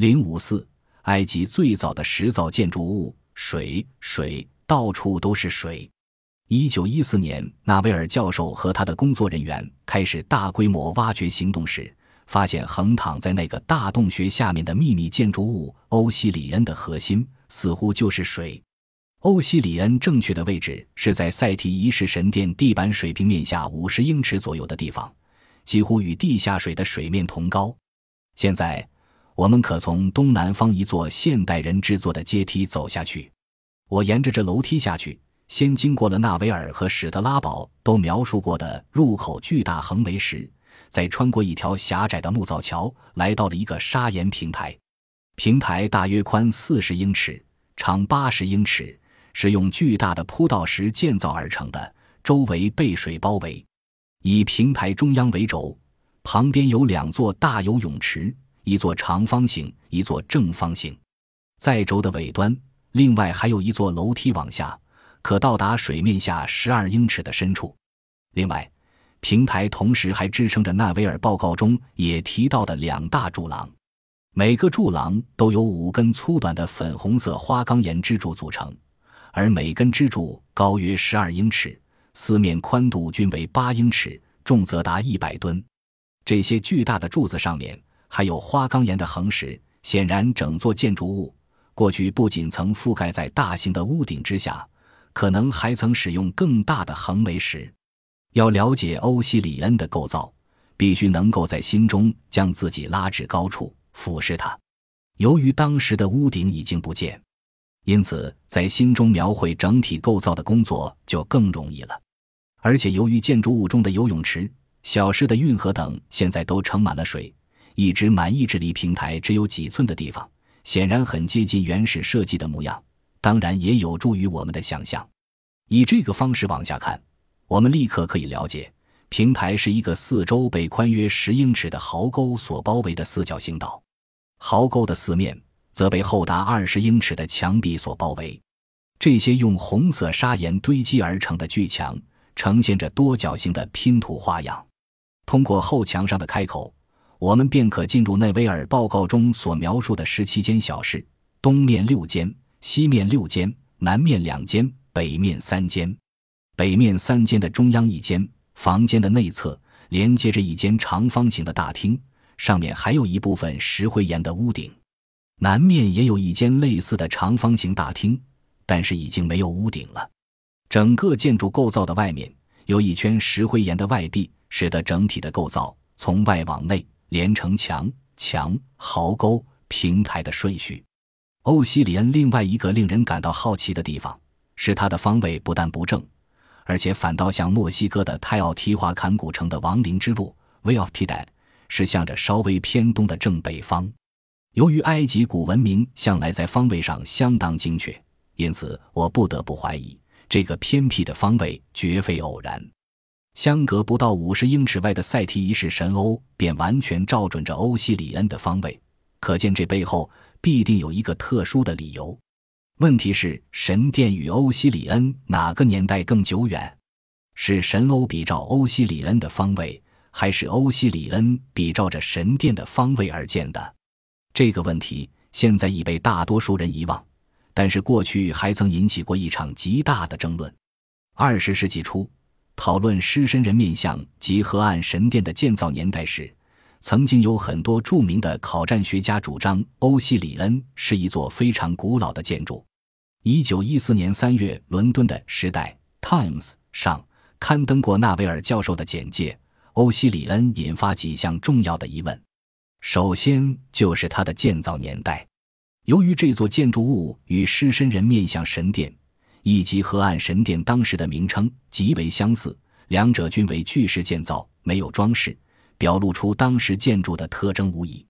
零五四，埃及最早的石造建筑物，水，水，到处都是水。一九一四年，纳维尔教授和他的工作人员开始大规模挖掘行动时，发现横躺在那个大洞穴下面的秘密建筑物欧西里恩的核心，似乎就是水。欧西里恩正确的位置是在赛提一世神殿地板水平面下五十英尺左右的地方，几乎与地下水的水面同高。现在，我们可从东南方一座现代人制作的阶梯走下去。我沿着这楼梯下去，先经过了纳维尔和史德拉堡都描述过的入口巨大横围石，再穿过一条狭窄的木造桥，来到了一个砂岩平台。平台大约宽四十英尺，长八十英尺。是用巨大的铺道石建造而成的，周围被水包围，以平台中央为轴，旁边有两座大游泳池，一座长方形，一座正方形。在轴的尾端，另外还有一座楼梯往下，可到达水面下十二英尺的深处。另外，平台同时还支撑着纳维尔报告中也提到的两大柱廊，每个柱廊都由五根粗短的粉红色花岗岩支柱组成。而每根支柱高约十二英尺，四面宽度均为八英尺，重则达一百吨。这些巨大的柱子上面还有花岗岩的横石，显然整座建筑物过去不仅曾覆盖在大型的屋顶之下，可能还曾使用更大的横围石。要了解欧西里恩的构造，必须能够在心中将自己拉至高处俯视它。由于当时的屋顶已经不见。因此，在心中描绘整体构造的工作就更容易了。而且，由于建筑物中的游泳池、小室的运河等现在都盛满了水，一直满意志离平台只有几寸的地方，显然很接近原始设计的模样。当然，也有助于我们的想象。以这个方式往下看，我们立刻可以了解，平台是一个四周被宽约十英尺的壕沟所包围的四角形岛，壕沟的四面。则被厚达二十英尺的墙壁所包围，这些用红色砂岩堆积而成的巨墙呈现着多角形的拼图花样。通过后墙上的开口，我们便可进入内维尔报告中所描述的十七间小室：东面六间，西面六间，南面两间，北面三间。北面三间的中央一间房间的内侧连接着一间长方形的大厅，上面还有一部分石灰岩的屋顶。南面也有一间类似的长方形大厅，但是已经没有屋顶了。整个建筑构造的外面有一圈石灰岩的外壁，使得整体的构造从外往内连城墙、墙、壕沟、平台的顺序。欧西里恩另外一个令人感到好奇的地方是，它的方位不但不正，而且反倒像墨西哥的泰奥提华坎古城的亡灵之路 （Way of t i d a 是向着稍微偏东的正北方。由于埃及古文明向来在方位上相当精确，因此我不得不怀疑这个偏僻的方位绝非偶然。相隔不到五十英尺外的赛提一世神欧便完全照准着欧西里恩的方位，可见这背后必定有一个特殊的理由。问题是，神殿与欧西里恩哪个年代更久远？是神欧比照欧西里恩的方位，还是欧西里恩比照着神殿的方位而建的？这个问题现在已被大多数人遗忘，但是过去还曾引起过一场极大的争论。二十世纪初，讨论狮身人面像及河岸神殿的建造年代时，曾经有很多著名的考战学家主张欧西里恩是一座非常古老的建筑。一九一四年三月，伦敦的《时代》（Times） 上刊登过纳维尔教授的简介，欧西里恩引发几项重要的疑问。首先就是它的建造年代。由于这座建筑物与狮身人面像神殿以及河岸神殿当时的名称极为相似，两者均为巨石建造，没有装饰，表露出当时建筑的特征无疑。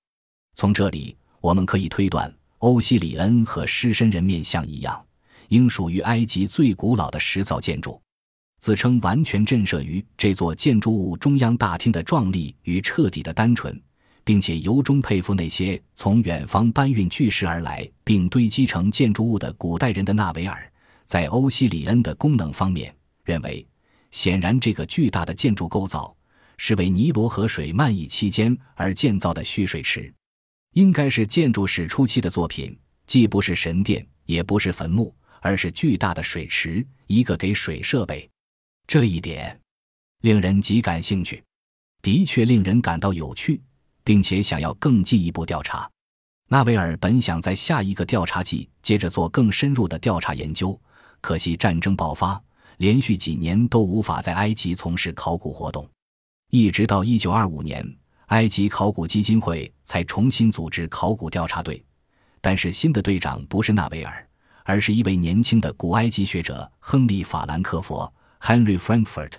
从这里我们可以推断，欧西里恩和狮身人面像一样，应属于埃及最古老的石造建筑。自称完全震慑于这座建筑物中央大厅的壮丽与彻底的单纯。并且由衷佩服那些从远方搬运巨石而来并堆积成建筑物的古代人的纳维尔，在欧西里恩的功能方面，认为显然这个巨大的建筑构造是为尼罗河水漫溢期间而建造的蓄水池。应该是建筑史初期的作品，既不是神殿，也不是坟墓，而是巨大的水池，一个给水设备。这一点令人极感兴趣，的确令人感到有趣，并且想要更进一步调查。纳维尔本想在下一个调查季接着做更深入的调查研究，可惜战争爆发，连续几年都无法在埃及从事考古活动。一直到一九二五年，埃及考古基金会才重新组织考古调查队，但是新的队长不是纳维尔，而是一位年轻的古埃及学者亨利·法兰克佛 （Henry Frankfurt）。